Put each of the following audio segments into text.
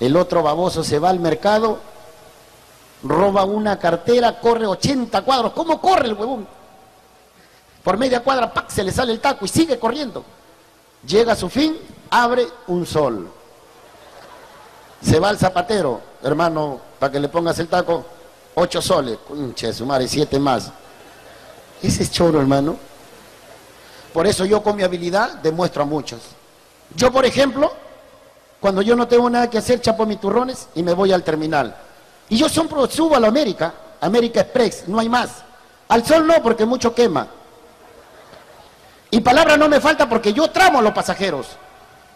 El otro baboso se va al mercado, roba una cartera, corre 80 cuadros. ¿Cómo corre el huevón? Por media cuadra, ¡pac! se le sale el taco y sigue corriendo. Llega a su fin, abre un sol. Se va al zapatero, hermano, para que le pongas el taco, ocho soles. Conche, su madre, siete más. Ese es choro, hermano. Por eso yo con mi habilidad demuestro a muchos. Yo, por ejemplo, cuando yo no tengo nada que hacer, chapo mis turrones y me voy al terminal. Y yo subo a la América, América Express, no hay más. Al sol no, porque mucho quema. Y palabra no me falta porque yo tramo a los pasajeros.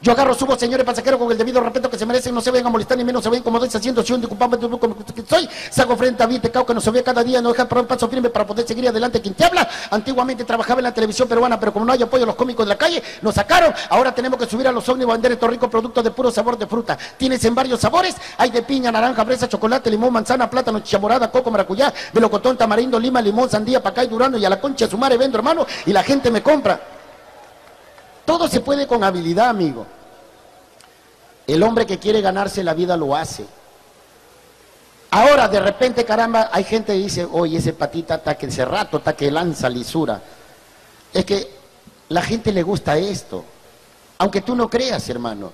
Yo agarro, subo, señores pasajeros, con el debido respeto que se merecen, no se vengan a molestar ni menos se ven como doy haciendo si un como que soy. Saco frente a te cao que no se ve cada día, no deja por un paso firme para poder seguir adelante. Quien te habla, antiguamente trabajaba en la televisión peruana, pero como no hay apoyo a los cómicos de la calle, nos sacaron. Ahora tenemos que subir a los ómnibus a vender estos ricos productos de puro sabor de fruta. Tienes en varios sabores, hay de piña, naranja, fresa, chocolate, limón, manzana, plátano, chamorada, coco, maracuyá, melocotón, tamarindo, lima, limón, sandía, pacay, durano y a la concha su madre vendo, hermano, y la gente me compra. Todo se puede con habilidad, amigo. El hombre que quiere ganarse la vida lo hace. Ahora, de repente, caramba, hay gente que dice, oye, ese patita está que ese rato está que lanza lisura. Es que la gente le gusta esto, aunque tú no creas, hermano.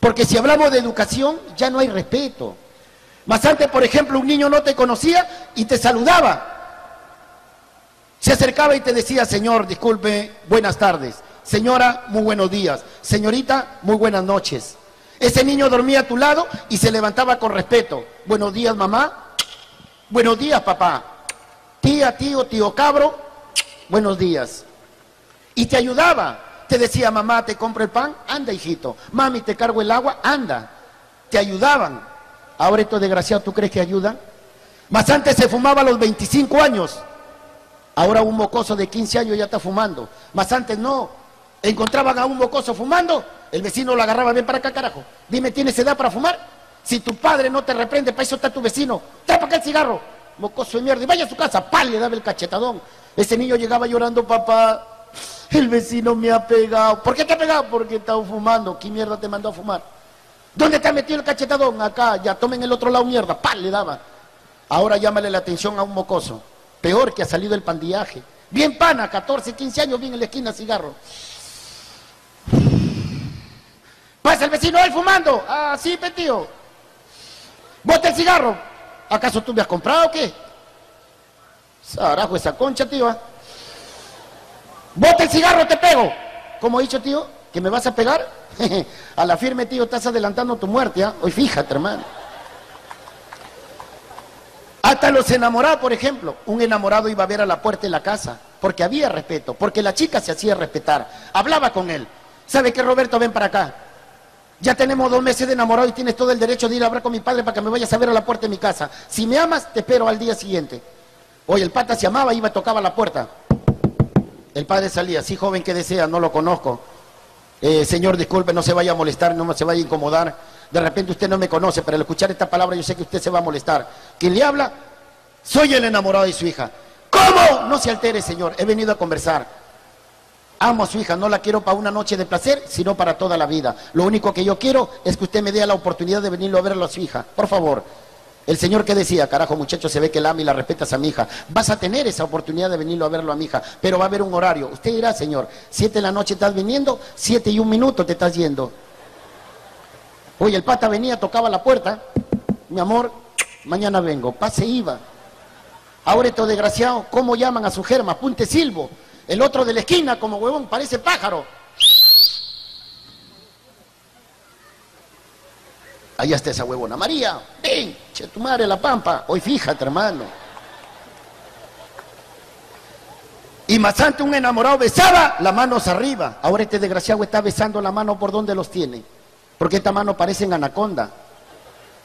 Porque si hablamos de educación, ya no hay respeto. Más antes, por ejemplo, un niño no te conocía y te saludaba. Se acercaba y te decía, señor, disculpe, buenas tardes. Señora, muy buenos días. Señorita, muy buenas noches. Ese niño dormía a tu lado y se levantaba con respeto. Buenos días, mamá. Buenos días, papá. Tía, tío, tío cabro. Buenos días. Y te ayudaba. Te decía, mamá, te compro el pan. Anda, hijito. Mami, te cargo el agua. Anda. Te ayudaban. Ahora estos desgraciados, ¿tú crees que ayudan? Más antes se fumaba a los 25 años. Ahora un mocoso de 15 años ya está fumando. Más antes no. Encontraban a un mocoso fumando el vecino lo agarraba, bien para acá, carajo. Dime, ¿tienes edad para fumar? Si tu padre no te reprende, para eso está tu vecino. Trae para acá el cigarro. Mocoso de mierda. Y vaya a su casa. ¡Pal! Le daba el cachetadón. Ese niño llegaba llorando, papá. El vecino me ha pegado. ¿Por qué te ha pegado? Porque estaba fumando. ¿Qué mierda te mandó a fumar? ¿Dónde te ha metido el cachetadón? Acá. Ya tomen el otro lado mierda. ¡Pal! Le daba. Ahora llámale la atención a un mocoso. Peor que ha salido el pandillaje. Bien pana, 14, 15 años, bien en la esquina cigarro. Pasa el vecino él fumando. Ah, sí, tío. Bota el cigarro. ¿Acaso tú me has comprado o qué? Sarajo, esa concha, tío. ¿ah? Bota el cigarro, te pego. ¿Cómo he dicho, tío? ¿Que me vas a pegar? a la firme, tío, estás adelantando tu muerte, ¿ah? Hoy fíjate, hermano. Hasta los enamorados, por ejemplo. Un enamorado iba a ver a la puerta de la casa porque había respeto, porque la chica se hacía respetar. Hablaba con él. ¿Sabe qué, Roberto? Ven para acá. Ya tenemos dos meses de enamorado y tienes todo el derecho de ir a hablar con mi padre para que me vayas a ver a la puerta de mi casa. Si me amas, te espero al día siguiente. Oye, el pata se amaba, iba, tocaba la puerta. El padre salía, sí, joven, ¿qué desea? No lo conozco. Eh, señor, disculpe, no se vaya a molestar, no se vaya a incomodar. De repente usted no me conoce, pero al escuchar esta palabra yo sé que usted se va a molestar. ¿Quién le habla? Soy el enamorado de su hija. ¿Cómo? No se altere, señor. He venido a conversar. Amo a su hija, no la quiero para una noche de placer, sino para toda la vida. Lo único que yo quiero es que usted me dé la oportunidad de venirlo a verlo a su hija. Por favor. El Señor que decía, carajo muchacho, se ve que la ama y la respetas a mi hija. Vas a tener esa oportunidad de venirlo a verlo a mi hija, pero va a haber un horario. Usted dirá, Señor, siete de la noche estás viniendo, siete y un minuto te estás yendo. Oye, el pata venía, tocaba la puerta. Mi amor, mañana vengo. Pase iba. Ahora estos desgraciados, ¿cómo llaman a su germa? Punte silbo. El otro de la esquina, como huevón, parece pájaro. Ahí está esa huevona. María, ven, che tu madre la pampa. Hoy fíjate, hermano. Y más antes un enamorado besaba las manos arriba. Ahora este desgraciado está besando la mano por donde los tiene. Porque esta mano parece en anaconda.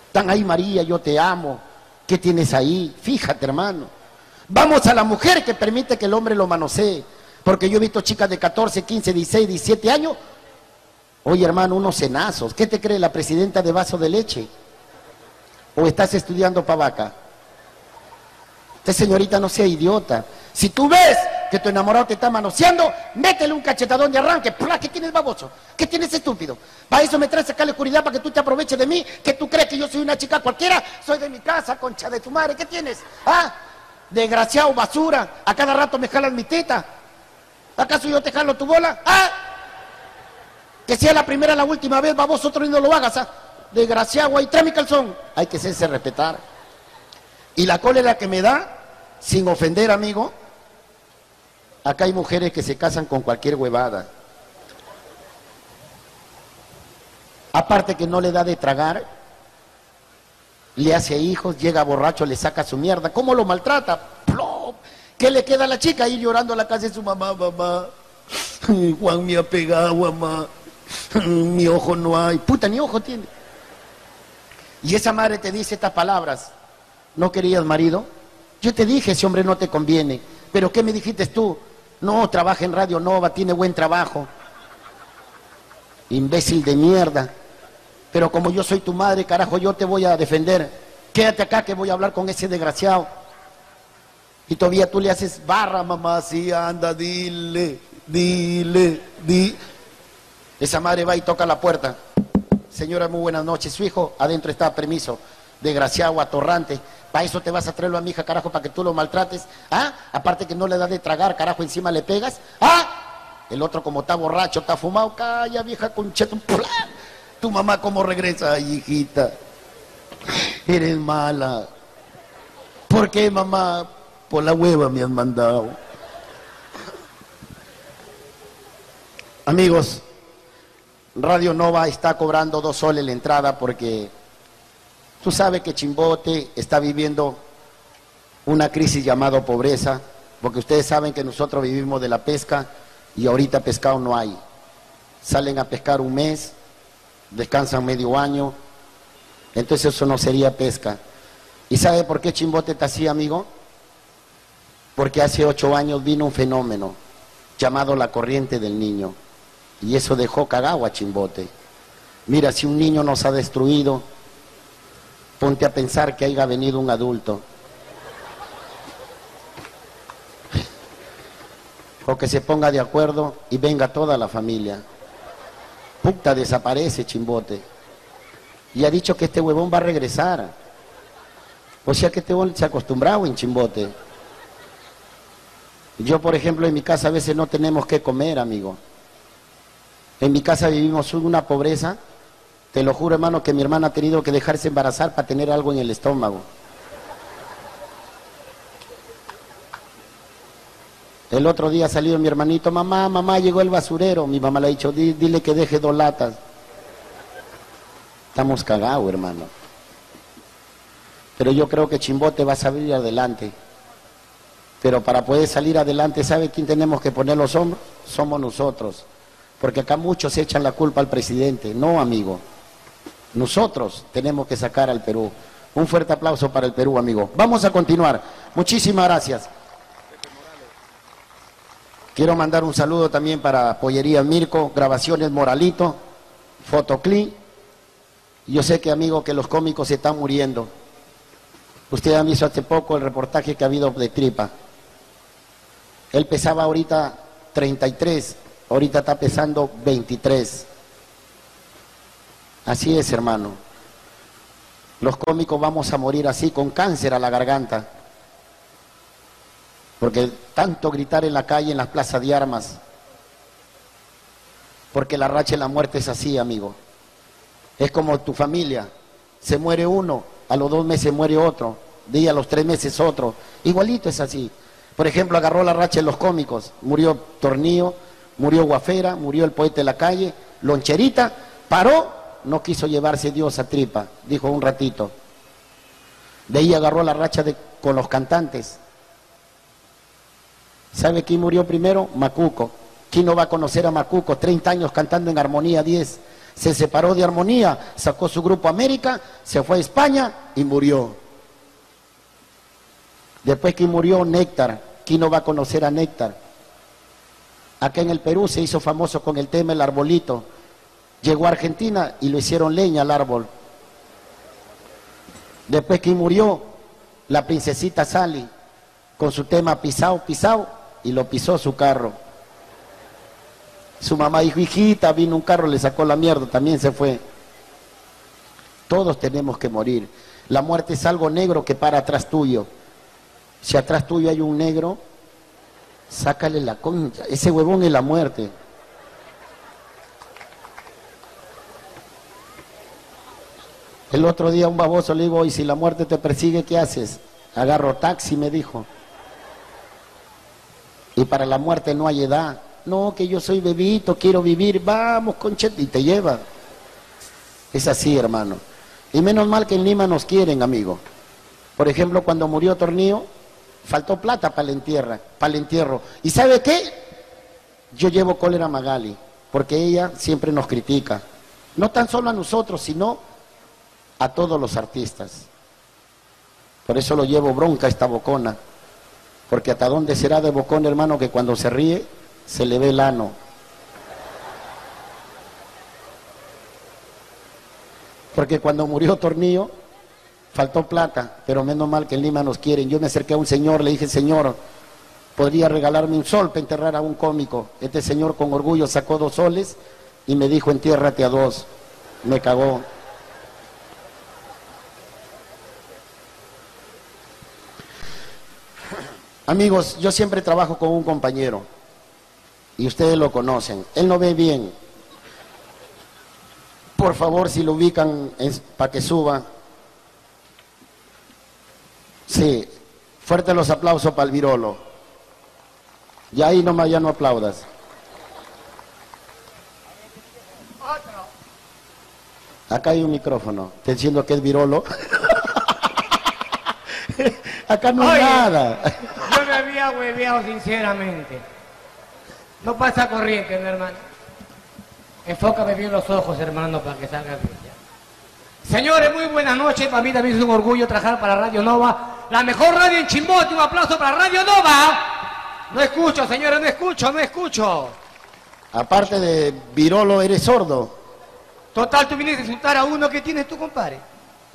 Están ahí, María, yo te amo. ¿Qué tienes ahí? Fíjate, hermano. Vamos a la mujer que permite que el hombre lo manosee. Porque yo he visto chicas de 14, 15, 16, 17 años. Oye, hermano, unos cenazos. ¿Qué te cree la presidenta de vaso de leche? ¿O estás estudiando pavaca? Usted, señorita, no sea idiota. Si tú ves que tu enamorado te está manoseando, métele un cachetadón de arranque. ¿Qué tienes, baboso? ¿Qué tienes, estúpido? Para eso me traes acá la oscuridad para que tú te aproveches de mí, que tú crees que yo soy una chica cualquiera, soy de mi casa, concha de tu madre, ¿qué tienes? ¿Ah? Desgraciado, basura, a cada rato me jalas mi teta. ¿Acaso yo te jalo tu bola? ¿Ah? Que sea la primera la última vez, baboso, otro y no lo hagas, ¿ah? Desgraciado, ahí trae mi calzón. Hay que hacerse respetar. Y la cólera que me da, sin ofender, amigo, acá hay mujeres que se casan con cualquier huevada. Aparte que no le da de tragar, le hace hijos, llega borracho, le saca su mierda. ¿Cómo lo maltrata? ¿Qué le queda a la chica ahí llorando a la casa de su mamá, mamá? Juan me ha pegado, mamá. Mi ojo no hay. Puta, ni ojo tiene. Y esa madre te dice estas palabras. ¿No querías marido? Yo te dije, ese hombre no te conviene. ¿Pero qué me dijiste tú? No, trabaja en Radio Nova, tiene buen trabajo. Imbécil de mierda. Pero como yo soy tu madre, carajo, yo te voy a defender. Quédate acá que voy a hablar con ese desgraciado. Y todavía tú le haces barra, mamá, sí, anda, dile, dile, di. Esa madre va y toca la puerta. Señora, muy buenas noches. Su hijo, adentro está, permiso. Desgraciado, atorrante. Para eso te vas a traerlo a mi hija, carajo, para que tú lo maltrates. ¿Ah? Aparte que no le da de tragar, carajo, encima le pegas. ¿Ah? El otro como está borracho, está fumado. Calla, vieja concheta. Tu mamá cómo regresa, hijita. Eres mala. ¿Por qué, mamá? Por la hueva me han mandado. Amigos, Radio Nova está cobrando dos soles la entrada porque tú sabes que Chimbote está viviendo una crisis llamada pobreza, porque ustedes saben que nosotros vivimos de la pesca y ahorita pescado no hay. Salen a pescar un mes, descansan medio año, entonces eso no sería pesca. ¿Y sabe por qué Chimbote está así, amigo? Porque hace ocho años vino un fenómeno llamado la corriente del niño. Y eso dejó cagado a Chimbote. Mira, si un niño nos ha destruido, ponte a pensar que haya venido un adulto. O que se ponga de acuerdo y venga toda la familia. Puta, desaparece Chimbote. Y ha dicho que este huevón va a regresar. O sea que este huevón se ha acostumbrado en Chimbote. Yo, por ejemplo, en mi casa a veces no tenemos que comer, amigo. En mi casa vivimos una pobreza. Te lo juro, hermano, que mi hermana ha tenido que dejarse embarazar para tener algo en el estómago. El otro día salió mi hermanito, mamá, mamá, llegó el basurero. Mi mamá le ha dicho, dile que deje dos latas. Estamos cagados, hermano. Pero yo creo que Chimbote va a salir adelante. Pero para poder salir adelante, ¿sabe quién tenemos que poner los hombros? Somos nosotros. Porque acá muchos echan la culpa al presidente. No, amigo. Nosotros tenemos que sacar al Perú. Un fuerte aplauso para el Perú, amigo. Vamos a continuar. Muchísimas gracias. Quiero mandar un saludo también para Pollería Mirko, Grabaciones Moralito, Fotoclí. Yo sé que, amigo, que los cómicos se están muriendo. Ustedes han visto hace poco el reportaje que ha habido de Tripa. Él pesaba ahorita 33, ahorita está pesando 23. Así es, hermano. Los cómicos vamos a morir así, con cáncer a la garganta. Porque tanto gritar en la calle, en las plazas de armas. Porque la racha de la muerte es así, amigo. Es como tu familia. Se muere uno, a los dos meses muere otro, día a los tres meses otro. Igualito es así. Por ejemplo, agarró la racha en los cómicos. Murió Tornillo, murió Guafera, murió el poeta de la calle, Loncherita, paró, no quiso llevarse Dios a tripa, dijo un ratito. De ahí agarró la racha de, con los cantantes. ¿Sabe quién murió primero? Macuco. ¿Quién no va a conocer a Macuco? 30 años cantando en Armonía 10. Se separó de Armonía, sacó su grupo América, se fue a España y murió. Después que murió Néctar, ¿quién no va a conocer a Néctar? Acá en el Perú se hizo famoso con el tema El Arbolito. Llegó a Argentina y lo hicieron leña al árbol. Después que murió la princesita Sally con su tema Pisao, Pisao, y lo pisó su carro. Su mamá dijo, hijita, vino un carro, le sacó la mierda, también se fue. Todos tenemos que morir. La muerte es algo negro que para atrás tuyo. Si atrás tuyo hay un negro, sácale la concha. Ese huevón es la muerte. El otro día un baboso le digo, y si la muerte te persigue, ¿qué haces? Agarro taxi, me dijo. Y para la muerte no hay edad. No, que yo soy bebito, quiero vivir, vamos, conchet, y te lleva. Es así, hermano. Y menos mal que en Lima nos quieren, amigo. Por ejemplo, cuando murió Tornillo, faltó plata para el, para el entierro. ¿Y sabe qué? Yo llevo cólera a Magali, porque ella siempre nos critica. No tan solo a nosotros, sino a todos los artistas. Por eso lo llevo bronca esta bocona. Porque hasta dónde será de bocón, hermano, que cuando se ríe se le ve el ano. Porque cuando murió Tornillo, faltó plata, pero menos mal que en Lima nos quieren. Yo me acerqué a un señor, le dije, señor, podría regalarme un sol para enterrar a un cómico. Este señor con orgullo sacó dos soles y me dijo, entiérrate a dos. Me cagó. Amigos, yo siempre trabajo con un compañero y ustedes lo conocen. Él no ve bien. Por favor, si lo ubican para que suba. Sí, fuerte los aplausos para el virolo. Y ahí nomás ya no aplaudas. Acá hay un micrófono. Te diciendo que es virolo. Acá no hay nada había hueveado sinceramente. No pasa corriente, mi hermano. Enfócame bien los ojos, hermano, para que salga bien. Señores, muy buenas noches. Para mí también es un orgullo trabajar para Radio Nova. La mejor radio en Chimbote. Un aplauso para Radio Nova. No escucho, señores, no escucho, no escucho. Aparte de virolo, eres sordo. Total, tú vienes a insultar a uno que tienes tú, compadre.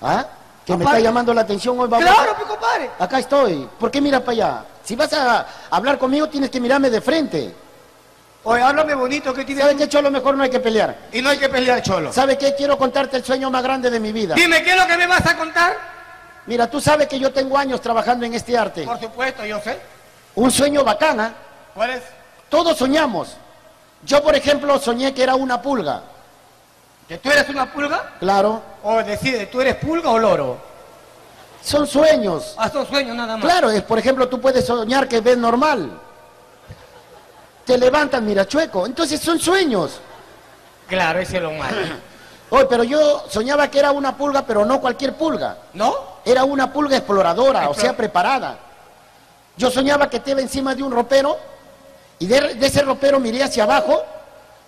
¿Ah? Que me está llamando la atención hoy, vamos. Claro, mi compadre. Acá estoy. ¿Por qué miras para allá? Si vas a hablar conmigo, tienes que mirarme de frente. Oye, háblame bonito que tienes. ¿Sabe qué, Cholo? Mejor no hay que pelear. Y no hay que pelear, Cholo. ¿Sabe qué? Quiero contarte el sueño más grande de mi vida. Dime, ¿qué es lo que me vas a contar? Mira, tú sabes que yo tengo años trabajando en este arte. Por supuesto, yo sé. Un sueño bacana. ¿Cuál es? Todos soñamos. Yo, por ejemplo, soñé que era una pulga. ¿Que tú eres una pulga? Claro. O decide, ¿tú eres pulga o loro? Son sueños. Ah, son sueños nada más. Claro, es, por ejemplo, tú puedes soñar que ves normal. Te levantas, mira, chueco. Entonces son sueños. Claro, ese es lo malo. Oye, pero yo soñaba que era una pulga, pero no cualquier pulga. ¿No? Era una pulga exploradora, o sea, preparada. Yo soñaba que iba encima de un ropero y de, de ese ropero miré hacia abajo.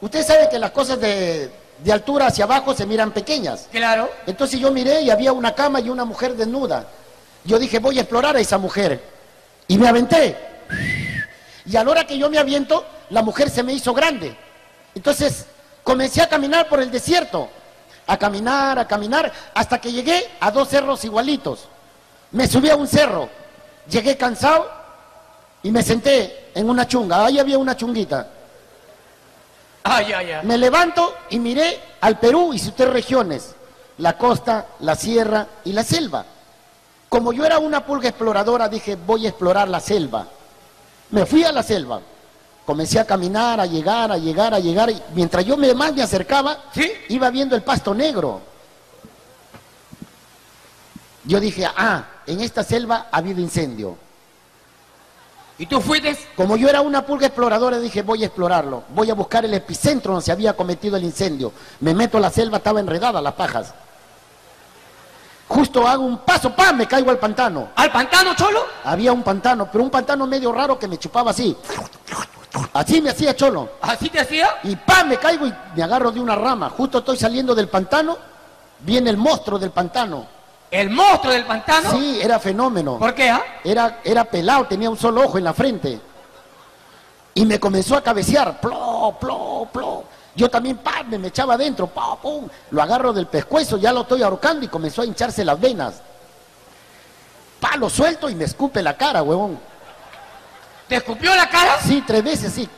Usted sabe que las cosas de, de altura hacia abajo se miran pequeñas. Claro. Entonces yo miré y había una cama y una mujer desnuda. Yo dije, voy a explorar a esa mujer. Y me aventé. Y a la hora que yo me aviento, la mujer se me hizo grande. Entonces comencé a caminar por el desierto. A caminar, a caminar, hasta que llegué a dos cerros igualitos. Me subí a un cerro. Llegué cansado y me senté en una chunga. Ahí había una chunguita. Me levanto y miré al Perú y sus tres regiones, la costa, la sierra y la selva. Como yo era una pulga exploradora, dije, voy a explorar la selva. Me fui a la selva. Comencé a caminar, a llegar, a llegar, a llegar. Y mientras yo me, más me acercaba, iba viendo el pasto negro. Yo dije, ah, en esta selva ha habido incendio. ¿Y tú fuiste? Como yo era una pulga exploradora, dije, voy a explorarlo. Voy a buscar el epicentro donde se había cometido el incendio. Me meto a la selva, estaba enredada las pajas. Justo hago un paso, ¡pam! Me caigo al pantano. ¿Al pantano, Cholo? Había un pantano, pero un pantano medio raro que me chupaba así. Así me hacía Cholo. ¿Así te hacía? Y ¡pam! Me caigo y me agarro de una rama. Justo estoy saliendo del pantano, viene el monstruo del pantano ¿El monstruo del pantano? Sí, era fenómeno. ¿Por qué? Ah? Era, era pelado, tenía un solo ojo en la frente. Y me comenzó a cabecear. Plo, plo, plo. Yo también, ¡pam! me, echaba adentro. ¡pum! Lo agarro del pescuezo, ya lo estoy ahorcando y comenzó a hincharse las venas. Pa, lo suelto y me escupe la cara, huevón. ¿Te escupió la cara? Sí, tres veces, sí.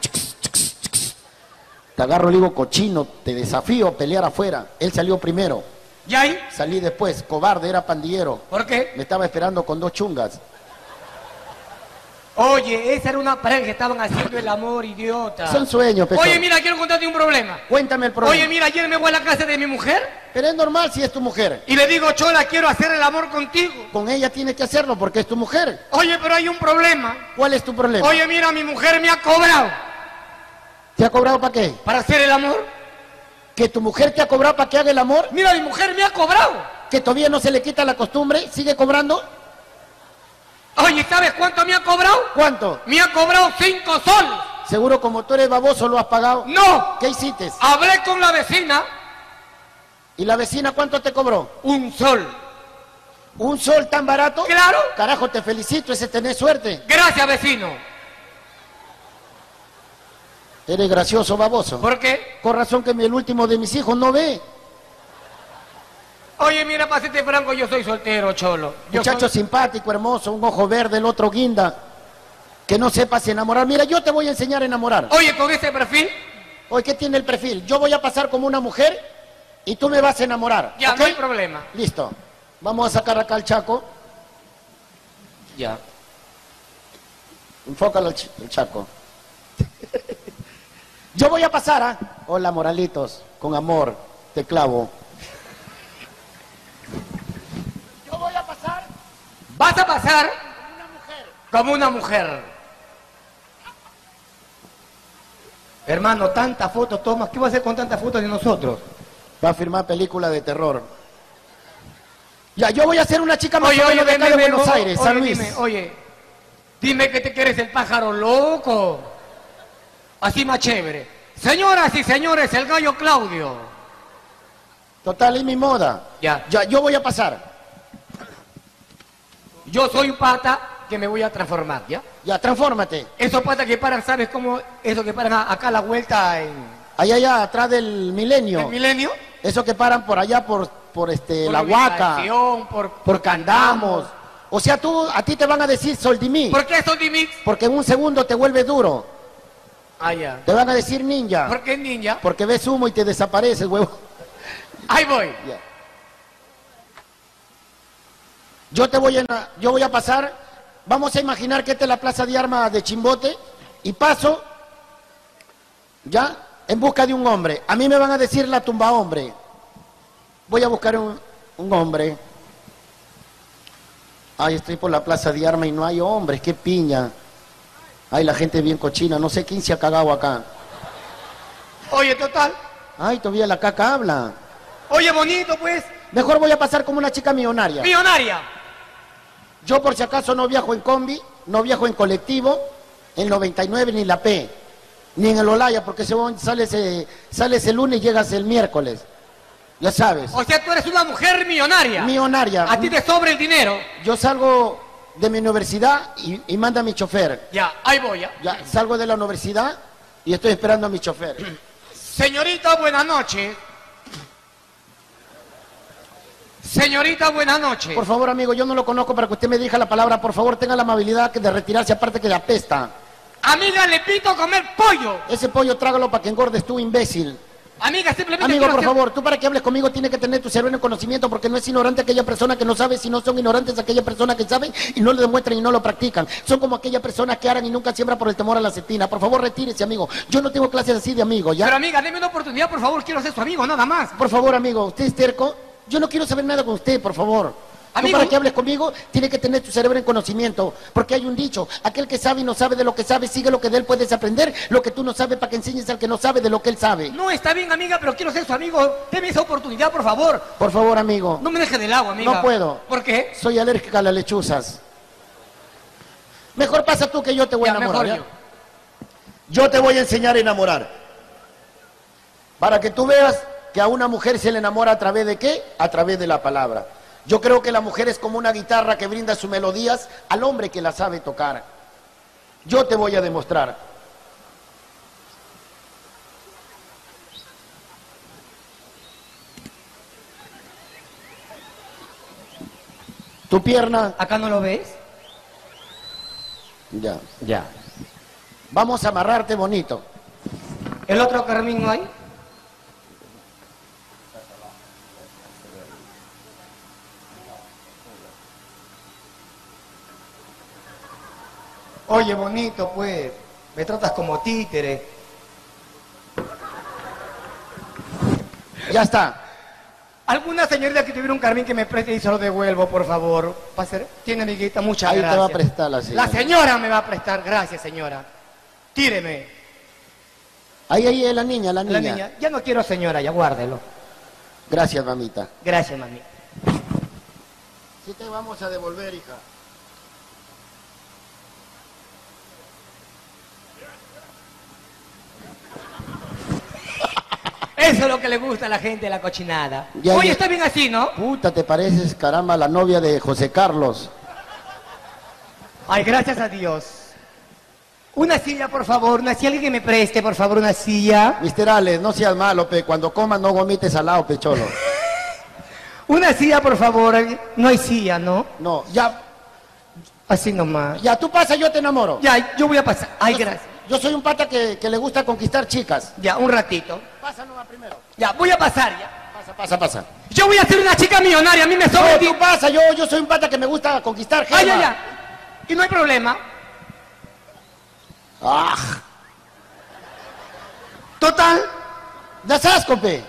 Te agarro, le digo, cochino, te desafío a pelear afuera. Él salió primero, ¿Y ahí? salí después, cobarde, era pandillero. ¿Por qué? Me estaba esperando con dos chungas. Oye, esa era una pareja que estaban haciendo el amor, idiota. Son sueños, pecho. Oye, mira, quiero contarte un problema. Cuéntame el problema. Oye, mira, ayer me voy a la casa de mi mujer Pero es normal si es tu mujer. y le digo, Chola, quiero hacer el amor contigo. Con ella tienes que hacerlo porque es tu mujer. Oye, pero hay un problema. ¿Cuál es tu problema? Oye, mira, mi mujer me ha cobrado ¿Te ha cobrado para qué? para hacer el amor. ¿Que tu mujer te ha cobrado para que haga el amor? Mira, mi mujer me ha cobrado. ¿Que todavía no se le quita la costumbre? ¿Sigue cobrando? Oye, ¿sabes cuánto me ha cobrado? ¿Cuánto? Me ha cobrado cinco soles. Seguro como tú eres baboso lo has pagado. No, ¿Qué hiciste? hablé con la vecina, ¿Y la vecina cuánto te cobró? un sol. ¿Un sol tan barato? Claro. Carajo, te felicito, ese tenés suerte. Gracias, vecino. Eres gracioso, baboso. ¿Por qué? Con razón que el último de mis hijos no ve. Oye, mira, para serte franco, yo soy soltero, cholo. Yo Muchacho soy- simpático, hermoso, un ojo verde, el otro guinda. Que no sepas enamorar. Mira, yo te voy a enseñar a enamorar. Oye, con ese perfil, Hoy, ¿qué tiene el perfil? Yo voy a pasar como una mujer y tú me vas a enamorar. ya, no hay problema. Listo. Vamos a sacar acá el chaco. Ya. Enfócalo al ch- el chaco. Yo voy a pasar a... Hola, moralitos. Con amor, te clavo. Yo voy a pasar Vas a pasar como una mujer. como una mujer. Hermano, tantas fotos tomas. ¿Qué va a hacer con tantas fotos de nosotros? Va a firmar película de terror. Ya, yo voy a ser una chica más Oye, o oye, de ven, Buenos Aires, oye, San Luis. Dime, oye, dime que te quieres el pájaro loco. Así más chévere. Señoras y señores, el gallo Claudio. Total, es mi moda. Ya. Ya, yo voy a pasar. Yo soy un pata que me voy a transformar, ¿ya? Ya, transfórmate. Esos patas que paran, ¿sabes cómo? Esos que paran a- acá a la vuelta en Allá, allá, atrás del milenio. el milenio. Esos que paran por allá, por, por este, Por la huaca, ubicación, Por, por candamos. O sea, tú, a ti te van a decir soldimí, ¿Por qué son mix? porque en un segundo te vuelves duro. Ah, ya. Te van a decir ninja, ¿Por qué ninja? porque ves humo y te desapareces, huevo. Ahí voy. Ya. Yo te voy a, yo voy a pasar, vamos a imaginar que esta es la plaza de armas de Chimbote y paso, ya, en busca de un hombre. A mí me van a decir la tumba hombre. Voy a buscar un, un hombre. Ay, estoy por la plaza de armas y no hay hombres, qué piña. Ay, la gente bien cochina, no sé quién se ha cagado acá. Oye, total. Ay, todavía la caca habla. Oye, bonito, pues. Mejor voy a pasar como una chica millonaria. Millonaria. Yo por si acaso no viajo en combi, no viajo en colectivo, en 99 ni la P, ni en el Olaya, porque se sales, eh, sales el lunes y llegas el miércoles. Ya sabes. O sea, tú eres una mujer millonaria. Millonaria. A ti te sobra el dinero. Yo salgo de mi universidad y, y manda a mi chofer. Ya, ahí voy, ya. Ya salgo de la universidad y estoy esperando a mi chofer. Señorita, buenas noches. Señorita, buenas noches. Por favor, amigo, yo no lo conozco para que usted me diga la palabra. Por favor, tenga la amabilidad de retirarse, aparte que le apesta. Amiga, le pito comer pollo. Ese pollo trágalo para que engordes tú, imbécil. Amiga, simplemente Amigo, por hacer- favor, tú para que hables conmigo tienes que tener tu cerebro en conocimiento porque no es ignorante aquella persona que no sabe, sino son ignorantes aquella persona que saben y no lo demuestran y no lo practican. Son como aquellas personas que harán y nunca siembran por el temor a la cetina. Por favor, retírese, amigo. Yo no tengo clases así de amigo, ¿ya? Pero amiga, deme una oportunidad, por favor, quiero ser su amigo, nada más. Por favor, amigo, usted es terco. Yo no quiero saber nada con usted, por favor. Tú para que hables conmigo tiene que tener tu cerebro en conocimiento, porque hay un dicho, aquel que sabe y no sabe de lo que sabe, sigue lo que de él puedes aprender, lo que tú no sabes para que enseñes al que no sabe de lo que él sabe. No, está bien, amiga, pero quiero ser su amigo. Deme esa oportunidad, por favor. Por favor, amigo. No me deje del agua, amiga. No puedo. ¿Por qué? Soy alérgica a las lechuzas. Mejor pasa tú que yo te voy a enamorar. mejor. Yo te voy a enseñar a enamorar. Para que tú veas que a una mujer se le enamora a través de qué? A través de la palabra. Yo creo que la mujer es como una guitarra que brinda sus melodías al hombre que la sabe tocar. Yo te voy a demostrar. Tu pierna. ¿Acá no lo ves? Ya. Ya. Vamos a amarrarte bonito. ¿El otro Carmín no hay? Oye, bonito, pues. Me tratas como títere. Ya está. ¿Alguna señorita que tuviera un carmín que me preste y se lo devuelvo, por favor? Pase- Tiene amiguita, muchas Ahí te gracias. va a prestar la señora. La señora me va a prestar, gracias señora. Tíreme. Ahí, ahí es la niña, la niña. La niña, ya no quiero señora, ya guárdelo. Gracias, mamita. Gracias, mami. Sí te vamos a devolver, hija. Eso es lo que le gusta a la gente de la cochinada. Ya, Oye, ya. está bien así, ¿no? Puta, te pareces, caramba, la novia de José Carlos. Ay, gracias a Dios. Una silla, por favor, una silla, alguien que me preste, por favor, una silla. Mister Alex, no seas malo, pe. Cuando comas no vomites al lado, pecholo. Una silla, por favor. No hay silla, ¿no? No, ya, Así nomás. ya tú pasas, yo te enamoro. Ya, yo voy a pasar. Ay, gracias. Yo soy un pata que, que le gusta conquistar chicas. Ya, un ratito. Pasa nomás primero. Ya, voy a pasar ya. Pasa, pasa, pasa. Yo voy a ser una chica millonaria, a mí me sobra No, el tú tiempo. pasa, yo, yo soy un pata que me gusta conquistar gente. Ay, ya, ya. Y no hay problema. Ah, Total. das asco, pe.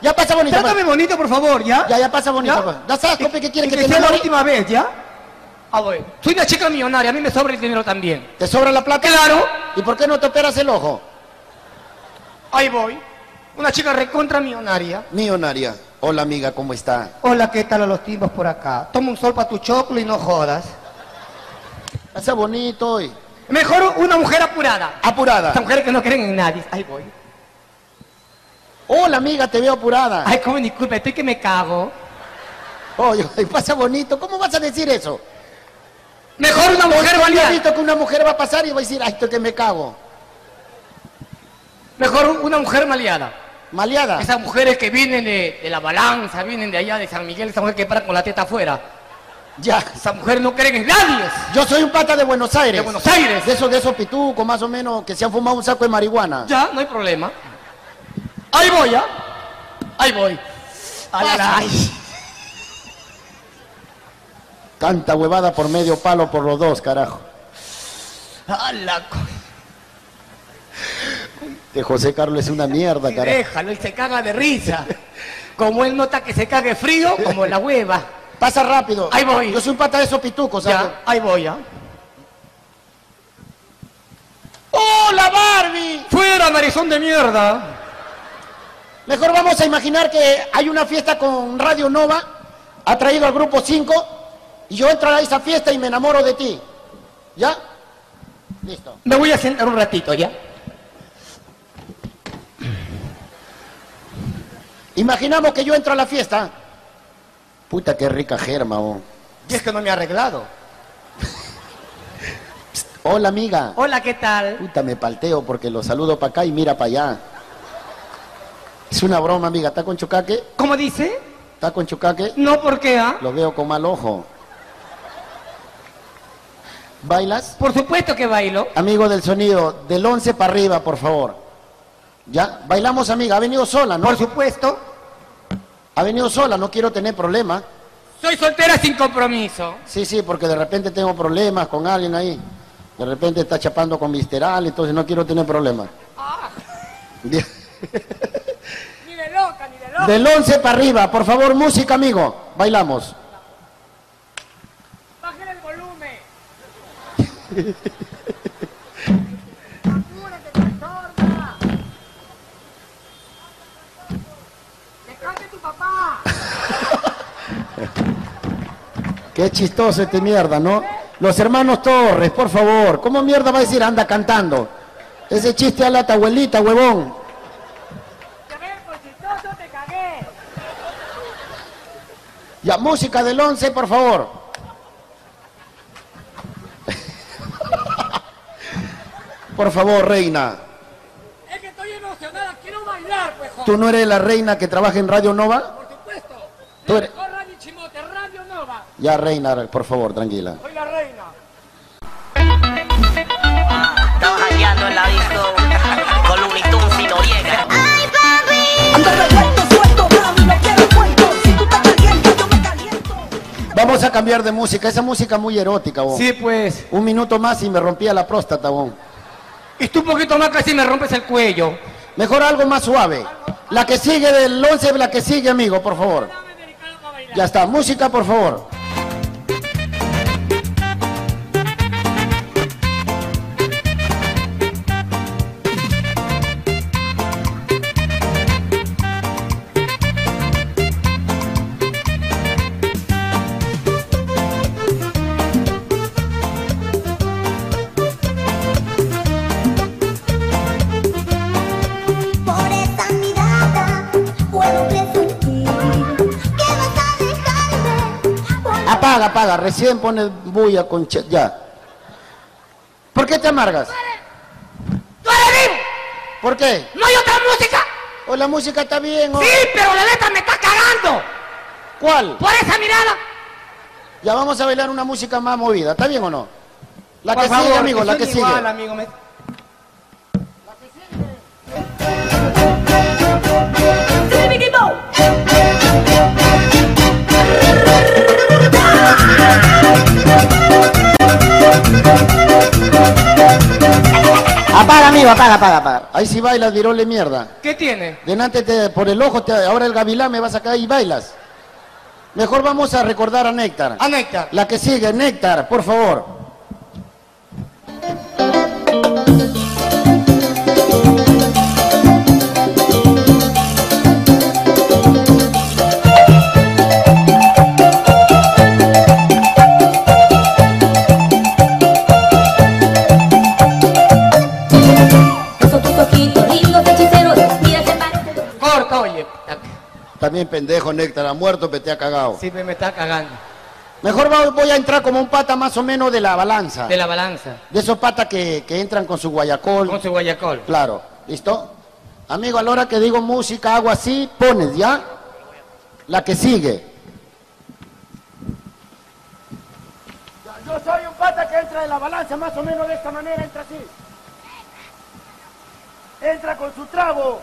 Ya pasa bonito. Trátame bonito, por favor, ¿ya? Ya, ya pasa bonito. ¿Ya? pues. Das asco, pe, ¿qué quieres que que te sea la enamore? última vez, ¿ya? Ah, bueno. Soy una chica millonaria, a mí me sobra el dinero también. ¿Te sobra la plata? Claro. ¿Y por qué no te operas el ojo? Ahí voy. Una chica recontra millonaria. Millonaria. Hola, amiga, ¿cómo está? Hola, ¿qué tal a los tiempos por acá? Toma un sol para tu choclo y no jodas. Pasa bonito hoy. Mejor una mujer apurada. Apurada. Estas mujeres que no creen en nadie. Ahí voy. Hola, amiga, te veo apurada. Ay, cómo disculpa, estoy que me cago. Oye, oye, pasa bonito. ¿Cómo vas a decir eso? Mejor una mujer Yo he valiente. visto que una mujer va a pasar y va a decir, ay, esto que me cago. Mejor una mujer maleada. Maleada. Esas mujeres que vienen de, de la balanza, vienen de allá de San Miguel, esa mujer que para con la teta afuera. Ya. Esas mujeres no creen en nadie. Yo soy un pata de Buenos Aires. De Buenos Aires. De esos, de esos pitucos, más o menos, que se han fumado un saco de marihuana. Ya, no hay problema. Ahí voy, ¿ya? Ahí voy. Ay, ay. Tanta huevada por medio palo por los dos, carajo. A la co- De José Carlos es una mierda, Sí, carajo. déjalo, él se caga de risa. Como él nota que se cague frío, como la hueva. Pasa rápido. Ahí voy. Yo soy un pata de esos pitucos, ¿sabes? Ya, ahí voy, ¿ya? ¡Hola, Barbie! ¡Fuera, narizón de mierda! Mejor vamos a imaginar que hay una fiesta con Radio Nova, ha traído al grupo 5, y yo entro a esa fiesta y me enamoro de ti. ¿Ya? Listo. Me voy a sentar un ratito, ¿ya? Imaginamos que yo entro a la fiesta. Puta, qué rica germa, oh. Y es que no me ha arreglado. Hola, amiga. Hola, ¿qué tal? Puta, me palteo porque lo saludo para acá y mira para allá. Es una broma, amiga. ¿Está con chucaque? ¿Cómo dice? ¿Está con chucaque? No, ¿por qué, ah? Lo veo con mal ojo. ¿Bailas? Por supuesto que bailo. Amigo del sonido, del 11 para arriba, por favor. ¿Ya? Bailamos, amiga. Ha venido sola, ¿no? Por supuesto. Ha venido sola, no quiero tener problemas. Soy soltera sin compromiso. Sí, sí, porque de repente tengo problemas con alguien ahí. De repente está chapando con visceral, entonces no quiero tener problemas. Bien. Ni de loca, ni de loca. Del 11 para arriba, por favor, música, amigo. Bailamos. Bájale el volumen. tu papá! Qué chistoso este mierda, ¿no? Los hermanos Torres, por favor. ¿Cómo mierda va a decir anda cantando? Ese chiste a la abuelita, huevón. Ya, música del 11, por favor. Por favor, reina. Es que estoy emocionada, quiero bailar, pues, joder. ¿Tú no eres la reina que trabaja en Radio Nova? Por supuesto. Tú eres- Mejor Radio Chimote, Radio Nova. Ya, reina, por favor, tranquila. Soy la reina. Todos aquí disco con Looney Tunes y Noriega. Ay, papi. Ando revuelto, suelto, mami, no quiero cuento. Si tú estás caliente, yo me caliento. Vamos a cambiar de música, esa música muy erótica, vos. Sí, pues. Un minuto más y me rompía la próstata, vos. Y tú un poquito más casi me rompes el cuello. Mejor algo más suave. La que sigue del 11, la que sigue, amigo, por favor. Ya está, música, por favor. Apaga, apaga, recién pone bulla con che- ya. ¿Por qué te amargas? ¡Tú eres vivo! ¿Por qué? ¡No hay otra música! O la música está bien, o... Sí, pero la letra me está cagando. ¿Cuál? Por esa mirada. Ya vamos a bailar una música más movida, ¿está bien o no? La Por que favor, sigue, amigo, la que sigue. amigo. me- Ahí sí bailas, virole mierda. ¿Qué tiene? Delante te, por el ojo, te- ahora el gavilán me va a sacar y bailas. Mejor vamos a recordar a Néctar. A Néctar. La que sigue, Néctar, por favor. También pendejo, Néctar, ha muerto, pero te ha cagado. Sí, me está cagando. Mejor va- voy a entrar como un pata más o menos de la balanza. De la balanza. De esos patas que, que entran con su guayacol. Con su guayacol. Claro, ¿listo? Amigo, a la hora que digo música, hago así, pones, ¿ya? La que sigue. Yo soy un pata que entra en la balanza más o menos de esta manera, entra así. Entra con su trago.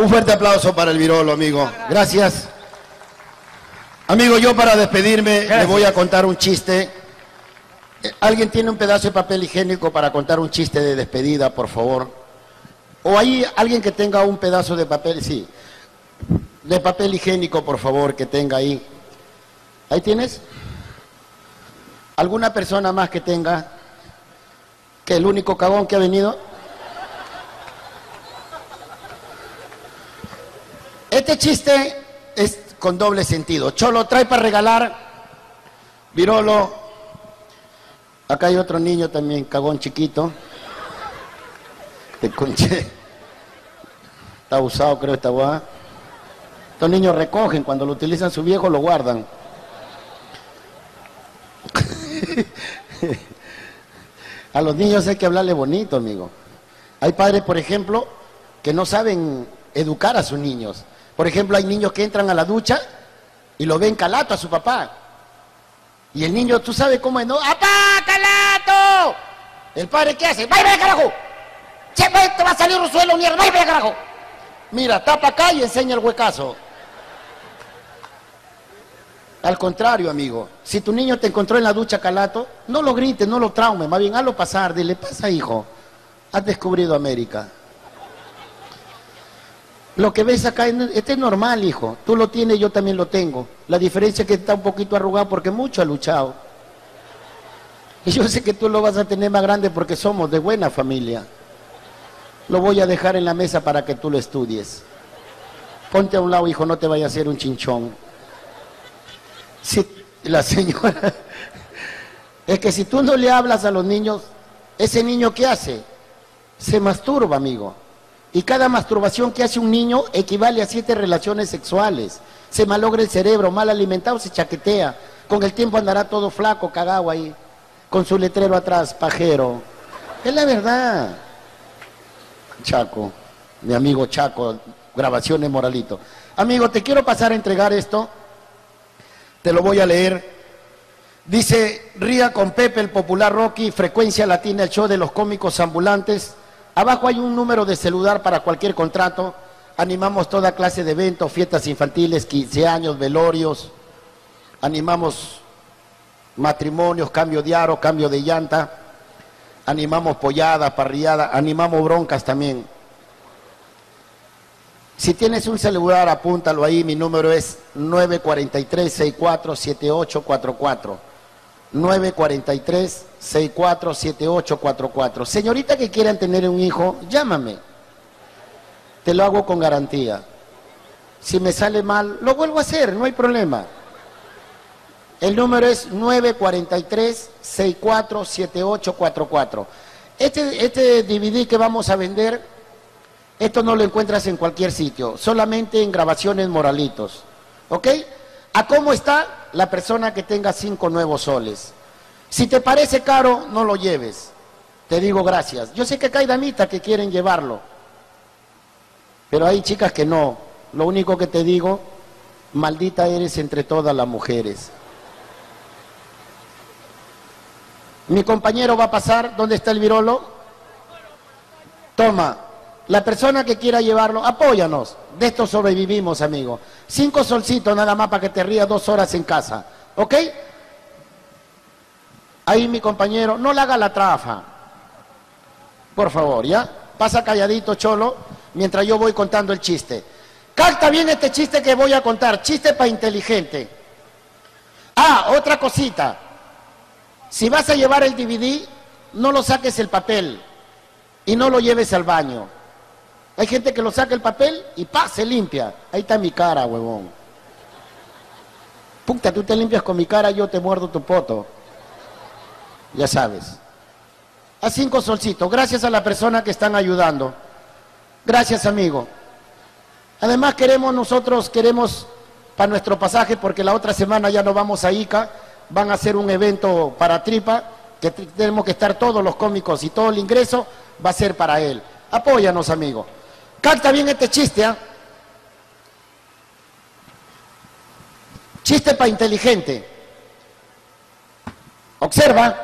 Un fuerte aplauso para el virolo, amigo. Gracias. Amigo, yo para despedirme le voy a contar un chiste. Eh, ¿Alguien tiene un pedazo de papel higiénico para contar un chiste de despedida, por favor? ¿O hay alguien que tenga un pedazo de papel? Sí. De papel higiénico, por favor, que tenga ahí. ¿Ahí tienes? ¿Alguna persona más que tenga? ¿Que el único cagón que ha venido? Este chiste es con doble sentido. Cholo, trae para regalar. Virolo. Acá hay otro niño también, cagón chiquito. Te conché. Está usado, creo, esta guada. Estos niños recogen, cuando lo utilizan su viejo lo guardan. A los niños hay que hablarle bonito, amigo. Hay padres, por ejemplo, que no saben educar a sus niños. Por ejemplo, hay niños que entran a la ducha y lo ven calato a su papá. Y el niño, tú sabes cómo es, ¿no? ¡Apá, calato! ¿El padre qué hace? ¡Vaya, vaya, carajo! ¡Che, ve, te va a salir un suelo, mierda! ¡Vaya, vaya, carajo! Mira, tapa acá y enseña el huecazo. Al contrario, amigo, si tu niño te encontró en la ducha calato, no lo grites, no lo traumes, más bien hazlo pasar, dile, pasa hijo, has descubrido América. Lo que ves acá, este es normal, hijo. Tú lo tienes, yo también lo tengo. La diferencia es que está un poquito arrugado porque mucho ha luchado. Y yo sé que tú lo vas a tener más grande porque somos de buena familia. Lo voy a dejar en la mesa para que tú lo estudies. Ponte a un lado, hijo, no te vaya a hacer un chinchón. Si la señora, es que si tú no le hablas a los niños, ese niño ¿qué hace? Se masturba, amigo. Y cada masturbación que hace un niño equivale a siete relaciones sexuales. Se malogra el cerebro, mal alimentado se chaquetea. Con el tiempo andará todo flaco, cagado ahí, con su letrero atrás, pajero. Es la verdad. Chaco, mi amigo Chaco, grabaciones Moralito. Amigo, te quiero pasar a entregar esto. Te lo voy a leer. Dice, ría con Pepe, el popular Rocky, frecuencia latina, el show de los cómicos ambulantes. Abajo hay un número de celular para cualquier contrato. Animamos toda clase de eventos, fiestas infantiles, 15 años, velorios. Animamos matrimonios, cambio de aro, cambio de llanta. Animamos polladas, parrilladas, animamos broncas también. Si tienes un celular, apúntalo ahí. Mi número es 943-647844. 943-647844. Señorita que quieran tener un hijo, llámame. Te lo hago con garantía. Si me sale mal, lo vuelvo a hacer, no hay problema. El número es 943-647844. Este, este DVD que vamos a vender, esto no lo encuentras en cualquier sitio, solamente en grabaciones moralitos. ¿Ok? ¿A cómo está la persona que tenga cinco nuevos soles? Si te parece caro, no lo lleves. Te digo gracias. Yo sé que acá hay damitas que quieren llevarlo, pero hay chicas que no. Lo único que te digo, maldita eres entre todas las mujeres. Mi compañero va a pasar, ¿dónde está el virolo? Toma, la persona que quiera llevarlo, apóyanos. De esto sobrevivimos, amigo. Cinco solcitos nada más para que te rías dos horas en casa. ¿Ok? Ahí mi compañero, no le haga la trafa. Por favor, ¿ya? Pasa calladito, cholo, mientras yo voy contando el chiste. Capta bien este chiste que voy a contar. Chiste para inteligente. Ah, otra cosita. Si vas a llevar el DVD, no lo saques el papel y no lo lleves al baño. Hay gente que lo saca el papel y pa, se limpia. Ahí está mi cara, huevón. Puta, tú te limpias con mi cara, yo te muerdo tu poto. Ya sabes. A cinco solcitos. Gracias a la persona que están ayudando. Gracias, amigo. Además queremos nosotros, queremos para nuestro pasaje, porque la otra semana ya no vamos a Ica, van a hacer un evento para Tripa, que tenemos que estar todos los cómicos y todo el ingreso va a ser para él. Apóyanos, amigo. Capta bien este chiste, ¿ah? Chiste para inteligente. Observa.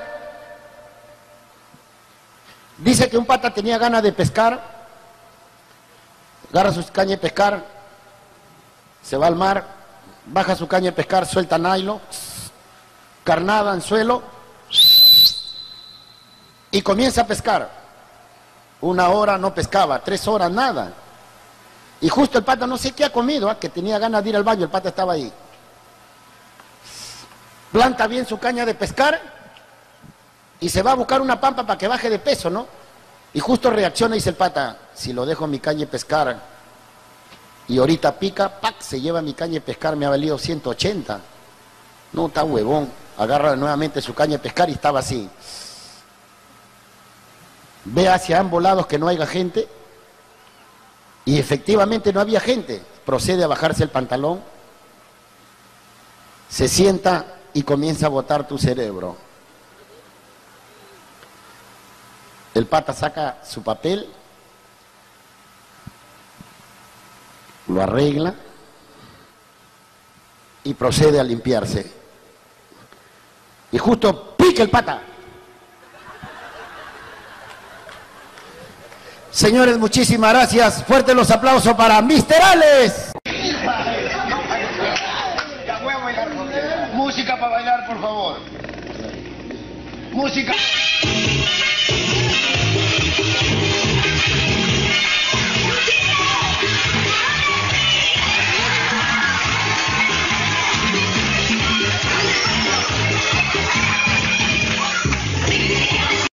Dice que un pata tenía ganas de pescar, agarra sus cañas de pescar, se va al mar, baja su caña de pescar, suelta nylon, carnada, anzuelo, y comienza a pescar. Una hora no pescaba, tres horas nada. Y justo el pata no sé qué ha comido, ¿ah? que tenía ganas de ir al baño, el pata estaba ahí. Planta bien su caña de pescar y se va a buscar una pampa para que baje de peso, ¿no? Y justo reacciona y dice el pata, si lo dejo en mi caña de pescar y ahorita pica, ¡pac! se lleva mi caña de pescar, me ha valido 180. No, está huevón. Agarra nuevamente su caña de pescar y estaba así. Ve hacia ambos lados que no haya gente y efectivamente no había gente. Procede a bajarse el pantalón, se sienta y comienza a botar tu cerebro. El pata saca su papel, lo arregla y procede a limpiarse. Y justo pica el pata. Señores, muchísimas gracias. Fuertes los aplausos para Mister Alex. Música para bailar, por favor. Música.